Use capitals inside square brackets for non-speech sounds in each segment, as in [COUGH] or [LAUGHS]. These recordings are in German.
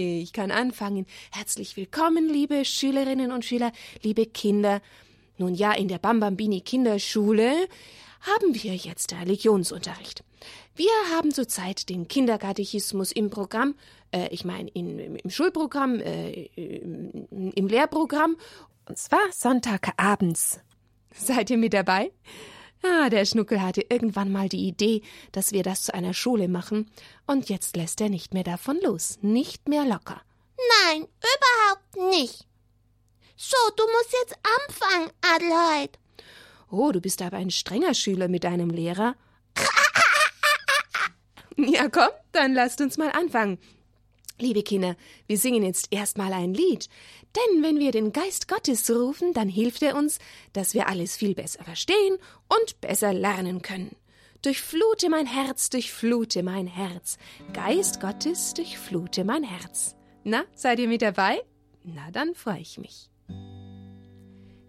Ich kann anfangen. Herzlich willkommen, liebe Schülerinnen und Schüler, liebe Kinder. Nun ja, in der Bambambini Kinderschule haben wir jetzt Religionsunterricht. Wir haben zurzeit den Kinderkatechismus im Programm, äh, ich meine im, im Schulprogramm, äh, im, im Lehrprogramm, und zwar Sonntagabends. Seid ihr mit dabei? Ah, der Schnuckel hatte irgendwann mal die Idee, dass wir das zu einer Schule machen, und jetzt lässt er nicht mehr davon los, nicht mehr locker. Nein, überhaupt nicht. So, du musst jetzt anfangen, Adelheid. Oh, du bist aber ein strenger Schüler mit deinem Lehrer. [LAUGHS] ja, komm, dann lasst uns mal anfangen. Liebe Kinder, wir singen jetzt erstmal ein Lied. Denn wenn wir den Geist Gottes rufen, dann hilft er uns, dass wir alles viel besser verstehen und besser lernen können. Durchflute mein Herz, durchflute mein Herz. Geist Gottes, durchflute mein Herz. Na, seid ihr mit dabei? Na, dann freue ich mich.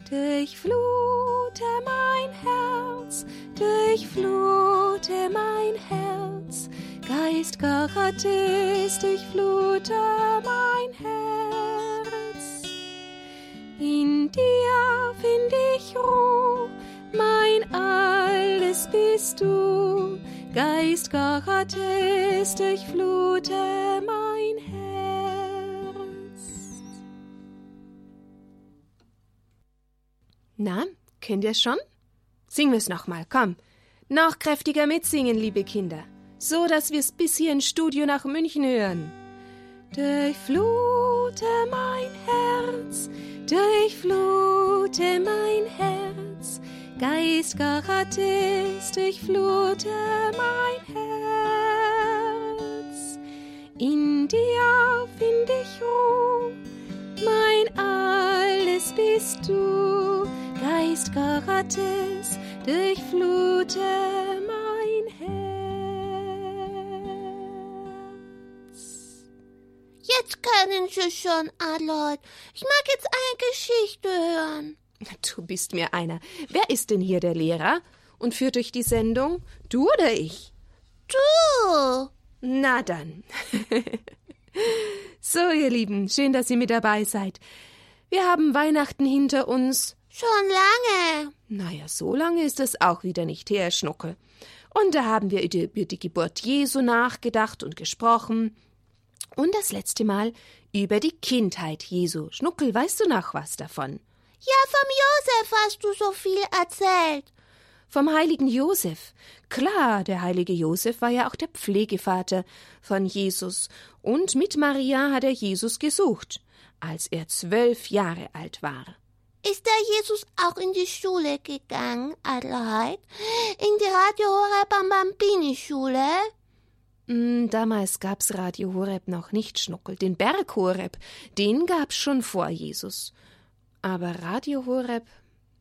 Durchflute mein Herz, durchflute mein Herz, Geist Gottes, durchflute mein Herz. In dir find ich Ruhe, mein Alles bist du, Geist Gottes, durchflute mein Herz. Na, kennt ihr schon? Singen wir's nochmal, komm. Noch kräftiger mitsingen, liebe Kinder. So, dass wir's bis hier ins Studio nach München hören. Durchflute mein Herz, durchflute mein Herz. Geist Gottes, durchflute mein Herz. In dir find ich Ruhe, mein Alles bist du. Geist Gottes, durchflute mein Herz. Jetzt können Sie schon, Adelheid. Ich mag jetzt eine Geschichte hören. Du bist mir einer. Wer ist denn hier der Lehrer und führt durch die Sendung? Du oder ich? Du. Na dann. [LAUGHS] so, ihr Lieben, schön, dass ihr mit dabei seid. Wir haben Weihnachten hinter uns Schon lange. Naja, so lange ist es auch wieder nicht her, Schnucke. Und da haben wir über die Geburt Jesu nachgedacht und gesprochen. Und das letzte Mal über die Kindheit Jesu. Schnuckel, weißt du noch was davon? Ja, vom Josef hast du so viel erzählt. Vom heiligen Josef. Klar, der heilige Josef war ja auch der Pflegevater von Jesus. Und mit Maria hat er Jesus gesucht, als er zwölf Jahre alt war. Ist der Jesus auch in die Schule gegangen, Adelheid? In die Radio Horeb am Bambini Schule? Mm, damals gab's Radio Horeb noch nicht, Schnuckel. Den Berg Horeb, den gab's schon vor Jesus. Aber Radio Horeb,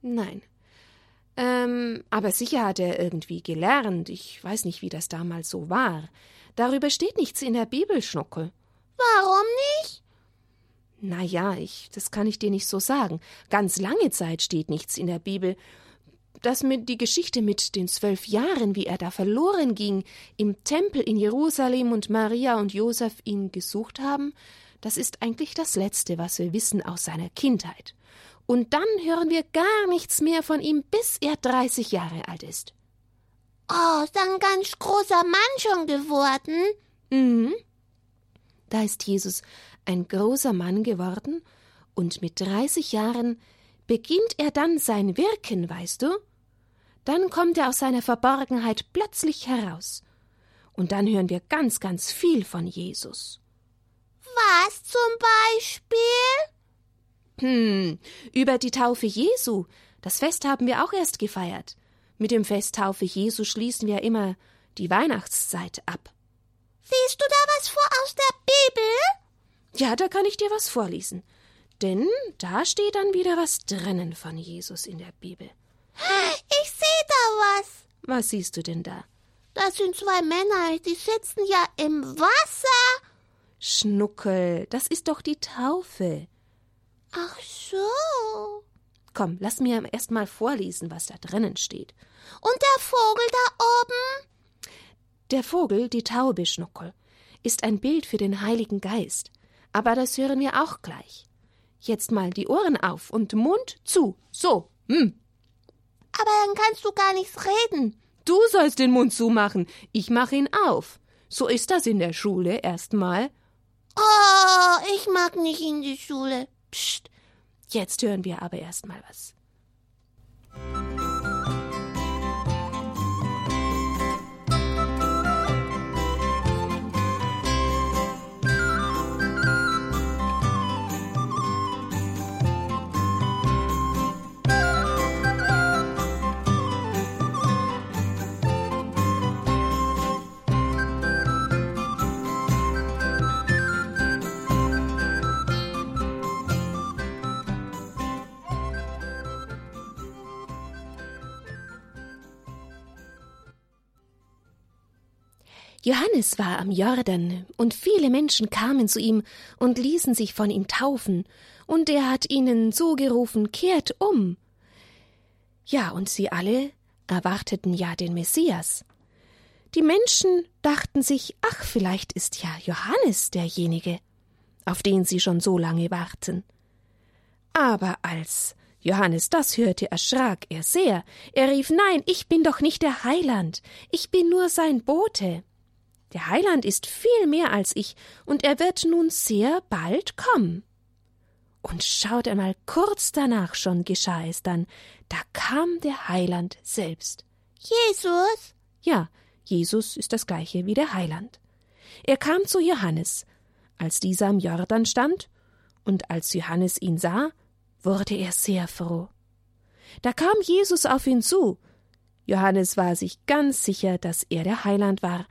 nein. Ähm, aber sicher hat er irgendwie gelernt. Ich weiß nicht, wie das damals so war. Darüber steht nichts in der Bibel, Schnuckel. Warum nicht? Na ja, ich, das kann ich dir nicht so sagen. Ganz lange Zeit steht nichts in der Bibel. Das mit die Geschichte mit den zwölf Jahren, wie er da verloren ging, im Tempel in Jerusalem und Maria und Josef ihn gesucht haben, das ist eigentlich das Letzte, was wir wissen aus seiner Kindheit. Und dann hören wir gar nichts mehr von ihm, bis er dreißig Jahre alt ist. Oh, ist ein ganz großer Mann schon geworden. Mhm. Da ist Jesus ein großer Mann geworden, und mit dreißig Jahren beginnt er dann sein Wirken, weißt du? Dann kommt er aus seiner Verborgenheit plötzlich heraus. Und dann hören wir ganz, ganz viel von Jesus. Was zum Beispiel? Hm, über die Taufe Jesu. Das Fest haben wir auch erst gefeiert. Mit dem Fest Taufe Jesu schließen wir immer die Weihnachtszeit ab. Liest du da was vor aus der Bibel? Ja, da kann ich dir was vorlesen. Denn da steht dann wieder was drinnen von Jesus in der Bibel. Ich sehe da was. Was siehst du denn da? Da Das sind zwei Männer, die sitzen ja im Wasser. Schnuckel, das ist doch die Taufe. Ach so. Komm, lass mir erst mal vorlesen, was da drinnen steht. Und der Vogel da oben? Der Vogel, die Taube, Schnuckel, ist ein Bild für den Heiligen Geist. Aber das hören wir auch gleich. Jetzt mal die Ohren auf und Mund zu. So. Hm. Aber dann kannst du gar nichts reden. Du sollst den Mund zumachen. Ich mach ihn auf. So ist das in der Schule erstmal. Oh, ich mag nicht in die Schule. Psst. Jetzt hören wir aber erstmal was. Johannes war am Jordan, und viele Menschen kamen zu ihm und ließen sich von ihm taufen, und er hat ihnen so gerufen, kehrt um. Ja, und sie alle erwarteten ja den Messias. Die Menschen dachten sich, ach, vielleicht ist ja Johannes derjenige, auf den sie schon so lange warten. Aber als Johannes das hörte, erschrak er sehr. Er rief Nein, ich bin doch nicht der Heiland, ich bin nur sein Bote. Der Heiland ist viel mehr als ich, und er wird nun sehr bald kommen. Und schaut einmal, kurz danach schon geschah es dann, da kam der Heiland selbst. Jesus? Ja, Jesus ist das gleiche wie der Heiland. Er kam zu Johannes, als dieser am Jordan stand, und als Johannes ihn sah, wurde er sehr froh. Da kam Jesus auf ihn zu. Johannes war sich ganz sicher, dass er der Heiland war,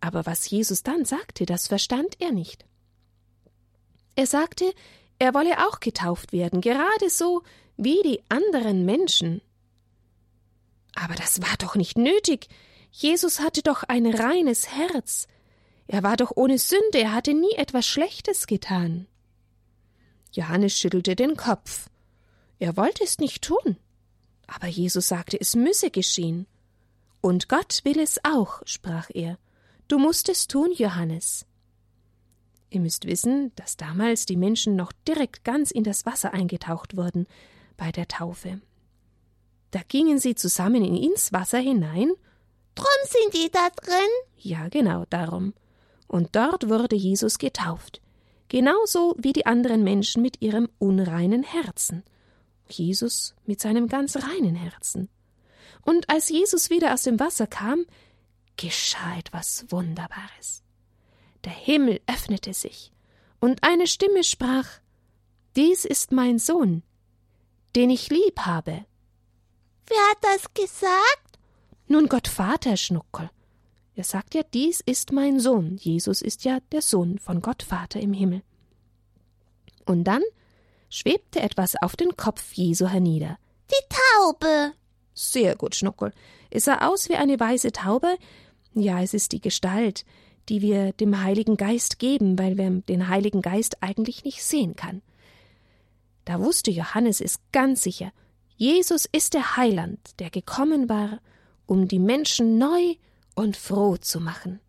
aber was Jesus dann sagte, das verstand er nicht. Er sagte, er wolle auch getauft werden, gerade so wie die anderen Menschen. Aber das war doch nicht nötig. Jesus hatte doch ein reines Herz. Er war doch ohne Sünde, er hatte nie etwas Schlechtes getan. Johannes schüttelte den Kopf. Er wollte es nicht tun. Aber Jesus sagte, es müsse geschehen. Und Gott will es auch, sprach er. Du musst es tun, Johannes. Ihr müsst wissen, dass damals die Menschen noch direkt ganz in das Wasser eingetaucht wurden bei der Taufe. Da gingen sie zusammen ins Wasser hinein. Drum sind die da drin? Ja, genau darum. Und dort wurde Jesus getauft. Genauso wie die anderen Menschen mit ihrem unreinen Herzen. Jesus mit seinem ganz reinen Herzen. Und als Jesus wieder aus dem Wasser kam, geschah etwas Wunderbares. Der Himmel öffnete sich, und eine Stimme sprach Dies ist mein Sohn, den ich lieb habe. Wer hat das gesagt? Nun Gott Vater, Schnuckel. Er sagt ja, dies ist mein Sohn. Jesus ist ja der Sohn von Gott Vater im Himmel. Und dann schwebte etwas auf den Kopf Jesu hernieder. Die Taube. Sehr gut, Schnuckel. Es sah aus wie eine weiße Taube, ja, es ist die Gestalt, die wir dem Heiligen Geist geben, weil wir den Heiligen Geist eigentlich nicht sehen kann. Da wusste Johannes es ganz sicher. Jesus ist der Heiland, der gekommen war, um die Menschen neu und froh zu machen.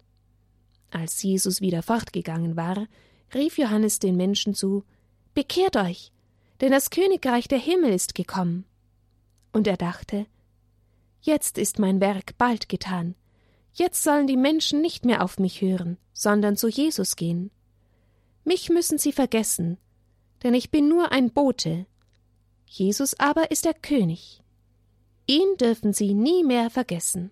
Als Jesus wieder fortgegangen war, rief Johannes den Menschen zu Bekehrt euch, denn das Königreich der Himmel ist gekommen. Und er dachte Jetzt ist mein Werk bald getan, Jetzt sollen die Menschen nicht mehr auf mich hören, sondern zu Jesus gehen. Mich müssen sie vergessen, denn ich bin nur ein Bote. Jesus aber ist der König. Ihn dürfen sie nie mehr vergessen.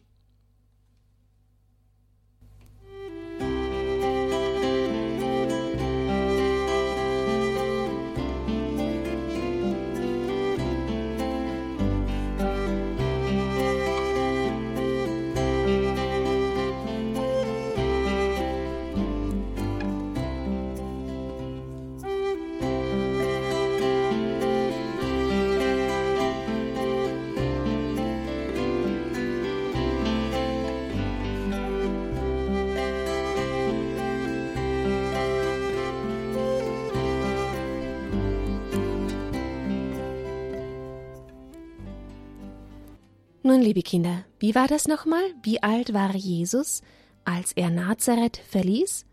Nun, liebe Kinder, wie war das nochmal? Wie alt war Jesus, als er Nazareth verließ?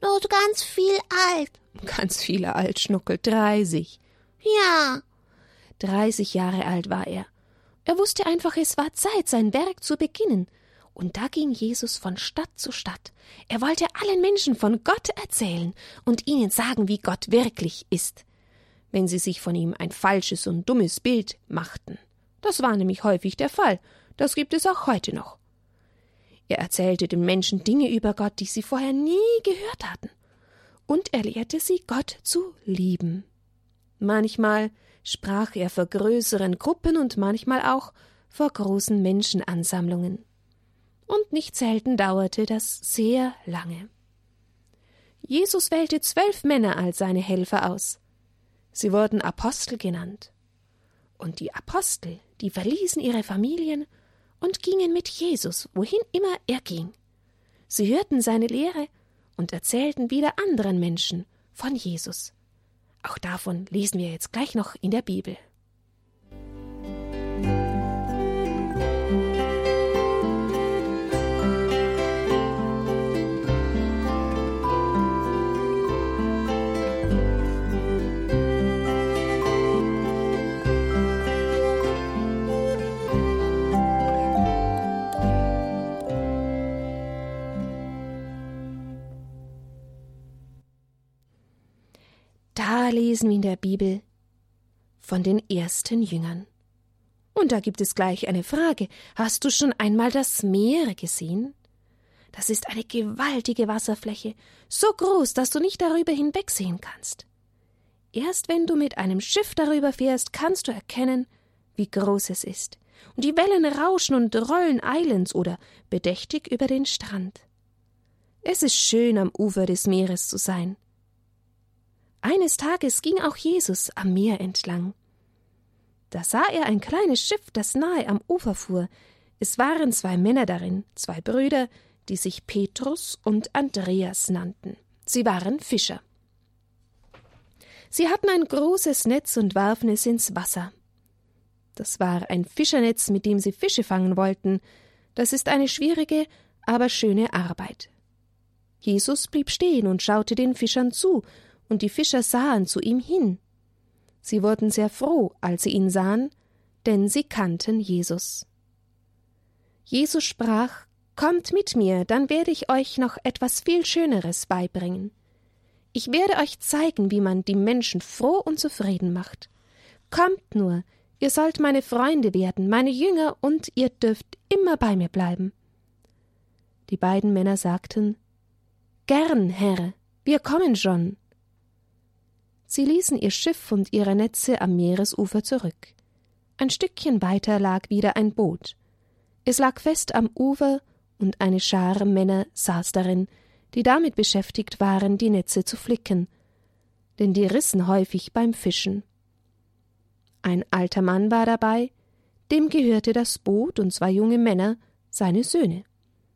Nur ganz viel alt. Ganz viele alt, Schnuckel, dreißig. Ja. Dreißig Jahre alt war er. Er wusste einfach, es war Zeit, sein Werk zu beginnen. Und da ging Jesus von Stadt zu Stadt. Er wollte allen Menschen von Gott erzählen und ihnen sagen, wie Gott wirklich ist, wenn sie sich von ihm ein falsches und dummes Bild machten. Das war nämlich häufig der Fall. Das gibt es auch heute noch. Er erzählte den Menschen Dinge über Gott, die sie vorher nie gehört hatten. Und er lehrte sie, Gott zu lieben. Manchmal sprach er vor größeren Gruppen und manchmal auch vor großen Menschenansammlungen. Und nicht selten dauerte das sehr lange. Jesus wählte zwölf Männer als seine Helfer aus. Sie wurden Apostel genannt. Und die Apostel, die verließen ihre Familien und gingen mit Jesus, wohin immer er ging. Sie hörten seine Lehre und erzählten wieder anderen Menschen von Jesus. Auch davon lesen wir jetzt gleich noch in der Bibel. Lesen wir in der Bibel von den ersten Jüngern. Und da gibt es gleich eine Frage. Hast du schon einmal das Meer gesehen? Das ist eine gewaltige Wasserfläche, so groß, dass du nicht darüber hinwegsehen kannst. Erst wenn du mit einem Schiff darüber fährst, kannst du erkennen, wie groß es ist. Und die Wellen rauschen und rollen eilends oder bedächtig über den Strand. Es ist schön, am Ufer des Meeres zu sein. Eines Tages ging auch Jesus am Meer entlang. Da sah er ein kleines Schiff, das nahe am Ufer fuhr. Es waren zwei Männer darin, zwei Brüder, die sich Petrus und Andreas nannten. Sie waren Fischer. Sie hatten ein großes Netz und warfen es ins Wasser. Das war ein Fischernetz, mit dem sie Fische fangen wollten. Das ist eine schwierige, aber schöne Arbeit. Jesus blieb stehen und schaute den Fischern zu und die Fischer sahen zu ihm hin. Sie wurden sehr froh, als sie ihn sahen, denn sie kannten Jesus. Jesus sprach Kommt mit mir, dann werde ich euch noch etwas viel Schöneres beibringen. Ich werde euch zeigen, wie man die Menschen froh und zufrieden macht. Kommt nur, ihr sollt meine Freunde werden, meine Jünger, und ihr dürft immer bei mir bleiben. Die beiden Männer sagten Gern, Herr, wir kommen schon. Sie ließen ihr Schiff und ihre Netze am Meeresufer zurück. Ein Stückchen weiter lag wieder ein Boot. Es lag fest am Ufer, und eine Schar Männer saß darin, die damit beschäftigt waren, die Netze zu flicken, denn die rissen häufig beim Fischen. Ein alter Mann war dabei, dem gehörte das Boot und zwei junge Männer, seine Söhne.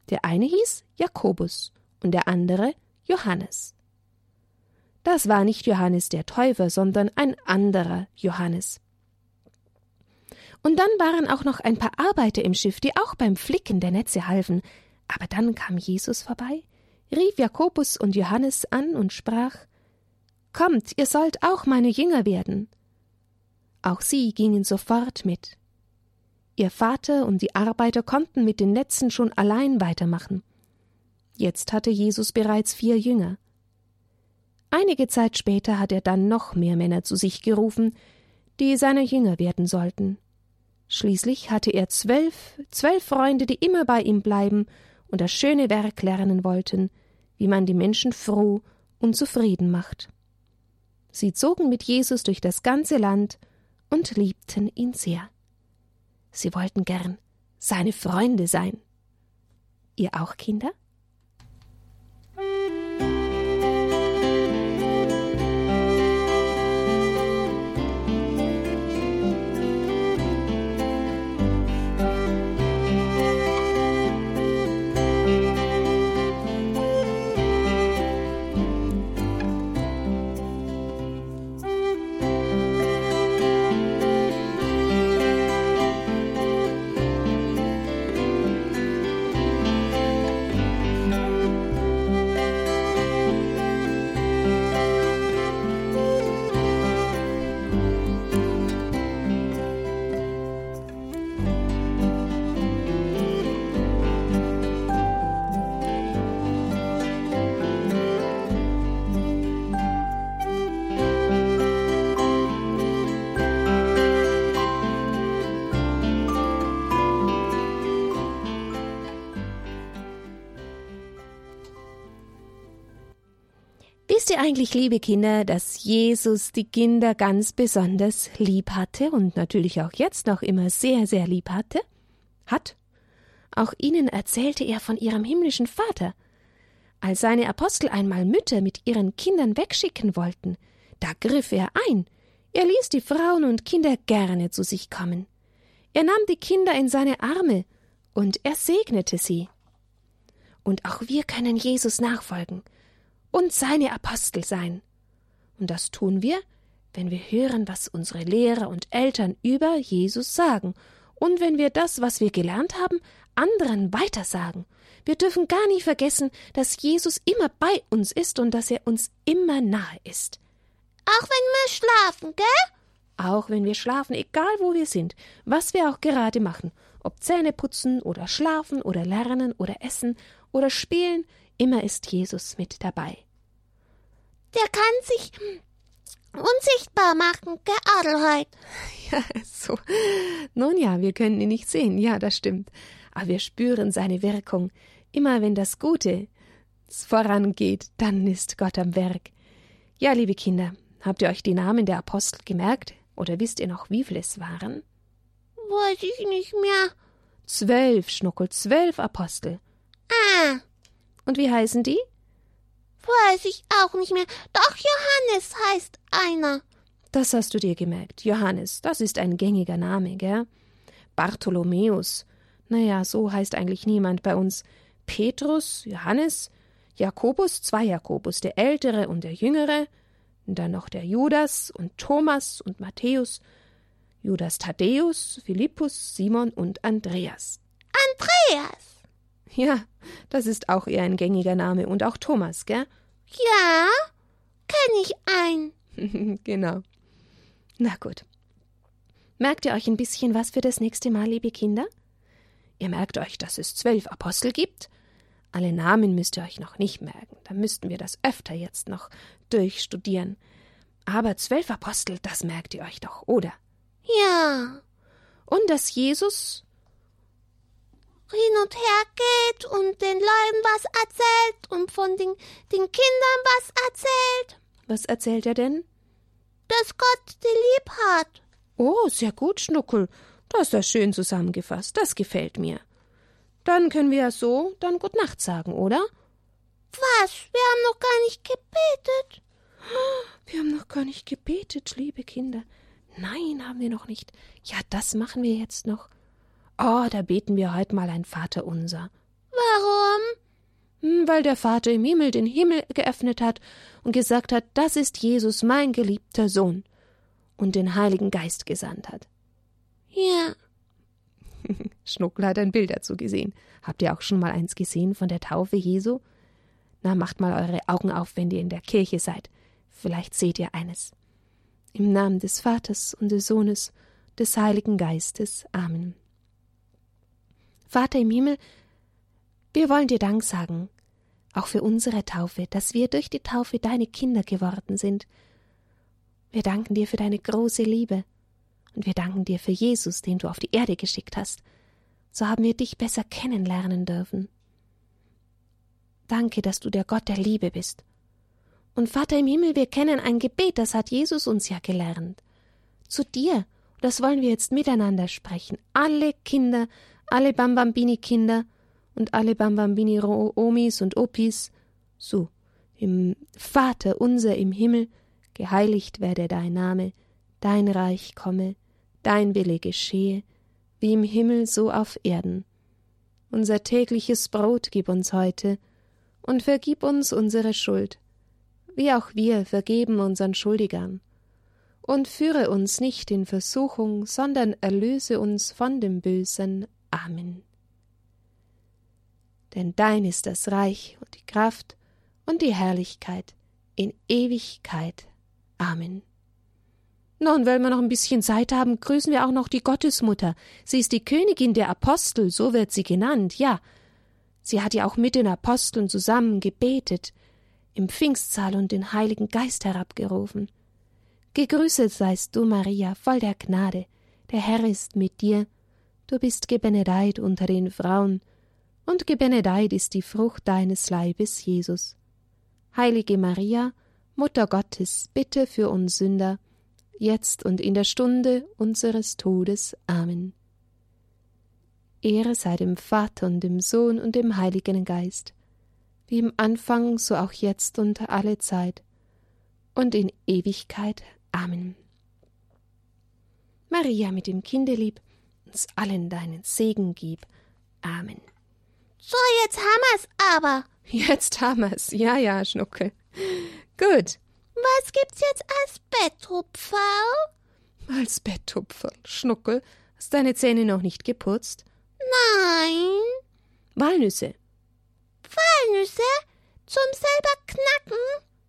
Der eine hieß Jakobus und der andere Johannes. Das war nicht Johannes der Täufer, sondern ein anderer Johannes. Und dann waren auch noch ein paar Arbeiter im Schiff, die auch beim Flicken der Netze halfen. Aber dann kam Jesus vorbei, rief Jakobus und Johannes an und sprach Kommt, ihr sollt auch meine Jünger werden. Auch sie gingen sofort mit. Ihr Vater und die Arbeiter konnten mit den Netzen schon allein weitermachen. Jetzt hatte Jesus bereits vier Jünger. Einige Zeit später hat er dann noch mehr Männer zu sich gerufen, die seine Jünger werden sollten. Schließlich hatte er zwölf, zwölf Freunde, die immer bei ihm bleiben und das schöne Werk lernen wollten, wie man die Menschen froh und zufrieden macht. Sie zogen mit Jesus durch das ganze Land und liebten ihn sehr. Sie wollten gern seine Freunde sein. Ihr auch, Kinder? Ihr eigentlich, liebe Kinder, dass Jesus die Kinder ganz besonders lieb hatte und natürlich auch jetzt noch immer sehr, sehr lieb hatte? Hat? Auch ihnen erzählte er von ihrem himmlischen Vater. Als seine Apostel einmal Mütter mit ihren Kindern wegschicken wollten, da griff er ein. Er ließ die Frauen und Kinder gerne zu sich kommen. Er nahm die Kinder in seine Arme und er segnete sie. Und auch wir können Jesus nachfolgen und seine Apostel sein. Und das tun wir, wenn wir hören, was unsere Lehrer und Eltern über Jesus sagen und wenn wir das, was wir gelernt haben, anderen weitersagen. Wir dürfen gar nie vergessen, dass Jesus immer bei uns ist und dass er uns immer nahe ist. Auch wenn wir schlafen, gell? Auch wenn wir schlafen, egal wo wir sind, was wir auch gerade machen, ob Zähne putzen oder schlafen oder lernen oder essen oder spielen, immer ist Jesus mit dabei. Der kann sich unsichtbar machen, gell, Adelheid? [LAUGHS] Ja, so. Nun ja, wir können ihn nicht sehen, ja, das stimmt. Aber wir spüren seine Wirkung. Immer wenn das Gute vorangeht, dann ist Gott am Werk. Ja, liebe Kinder, habt ihr euch die Namen der Apostel gemerkt? Oder wisst ihr noch, wie viele es waren? Weiß ich nicht mehr. Zwölf, Schnuckel, zwölf Apostel. Ah. Und wie heißen die? Weiß ich auch nicht mehr. Doch Johannes heißt einer. Das hast du dir gemerkt. Johannes, das ist ein gängiger Name, gell? Bartholomäus. Naja, so heißt eigentlich niemand bei uns. Petrus, Johannes, Jakobus, zwei Jakobus, der Ältere und der Jüngere, dann noch der Judas und Thomas und Matthäus, Judas Thaddäus, Philippus, Simon und Andreas. Andreas! Ja, das ist auch eher ein gängiger Name und auch Thomas, gell? Ja, kenn ich ein. [LAUGHS] genau. Na gut. Merkt ihr euch ein bisschen was für das nächste Mal, liebe Kinder? Ihr merkt euch, dass es zwölf Apostel gibt. Alle Namen müsst ihr euch noch nicht merken. Da müssten wir das öfter jetzt noch durchstudieren. Aber zwölf Apostel, das merkt ihr euch doch, oder? Ja. Und dass Jesus hin und her geht und den Leuten was erzählt und von den, den Kindern was erzählt. Was erzählt er denn? Dass Gott die lieb hat. Oh, sehr gut, Schnuckel. Du hast das schön zusammengefasst. Das gefällt mir. Dann können wir ja so dann Gut Nacht sagen, oder? Was? Wir haben noch gar nicht gebetet. Wir haben noch gar nicht gebetet, liebe Kinder. Nein, haben wir noch nicht. Ja, das machen wir jetzt noch. Oh, da beten wir heute mal ein Vaterunser. Warum? Hm, weil der Vater im Himmel den Himmel geöffnet hat und gesagt hat, das ist Jesus, mein geliebter Sohn, und den Heiligen Geist gesandt hat. Ja. [LAUGHS] Schnuckel hat ein Bild dazu gesehen. Habt ihr auch schon mal eins gesehen von der Taufe Jesu? Na, macht mal eure Augen auf, wenn ihr in der Kirche seid. Vielleicht seht ihr eines. Im Namen des Vaters und des Sohnes, des Heiligen Geistes. Amen. Vater im Himmel, wir wollen dir Dank sagen, auch für unsere Taufe, dass wir durch die Taufe deine Kinder geworden sind. Wir danken dir für deine große Liebe und wir danken dir für Jesus, den du auf die Erde geschickt hast. So haben wir dich besser kennenlernen dürfen. Danke, dass du der Gott der Liebe bist. Und Vater im Himmel, wir kennen ein Gebet, das hat Jesus uns ja gelernt. Zu dir, das wollen wir jetzt miteinander sprechen. Alle Kinder alle Bambambini-Kinder und alle Bambambini-Omis und Opis, so, im Vater unser im Himmel, geheiligt werde dein Name, dein Reich komme, dein Wille geschehe, wie im Himmel so auf Erden. Unser tägliches Brot gib uns heute, und vergib uns unsere Schuld, wie auch wir vergeben unseren Schuldigern. Und führe uns nicht in Versuchung, sondern erlöse uns von dem Bösen. Amen. Denn dein ist das Reich und die Kraft und die Herrlichkeit in Ewigkeit. Amen. Nun, weil wir noch ein bisschen Zeit haben, grüßen wir auch noch die Gottesmutter. Sie ist die Königin der Apostel, so wird sie genannt, ja. Sie hat ja auch mit den Aposteln zusammen gebetet, im Pfingstsaal und den Heiligen Geist herabgerufen. Gegrüßet seist du, Maria, voll der Gnade, der Herr ist mit dir, du bist gebenedeit unter den Frauen, und gebenedeit ist die Frucht deines Leibes, Jesus. Heilige Maria, Mutter Gottes, bitte für uns Sünder, jetzt und in der Stunde unseres Todes. Amen. Ehre sei dem Vater und dem Sohn und dem Heiligen Geist, wie im Anfang, so auch jetzt und alle Zeit und in Ewigkeit. Amen. Maria mit dem Kindelieb, uns allen deinen Segen gib. Amen. So, jetzt haben wir's aber. Jetzt haben wir's. Ja, ja, Schnucke. Gut. Was gibt's jetzt als Betthupferl? Als Betthupferl. Schnuckel, hast deine Zähne noch nicht geputzt? Nein. Walnüsse. Walnüsse? Zum selber knacken?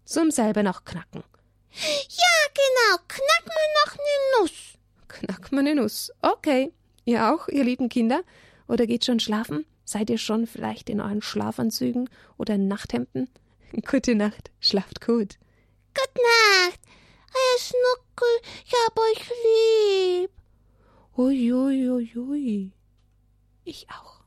Zum selber noch knacken. Ja, genau. Knack mal noch ne Nuss. Knack mal eine Nuss. Okay. Ihr auch, ihr lieben Kinder? Oder geht schon schlafen? Seid ihr schon vielleicht in euren Schlafanzügen oder Nachthemden? [LAUGHS] Gute Nacht, schlaft gut. Gute Nacht. Euer Schnuckel, ich hab euch lieb. Ui, ui, ui, ui. Ich auch.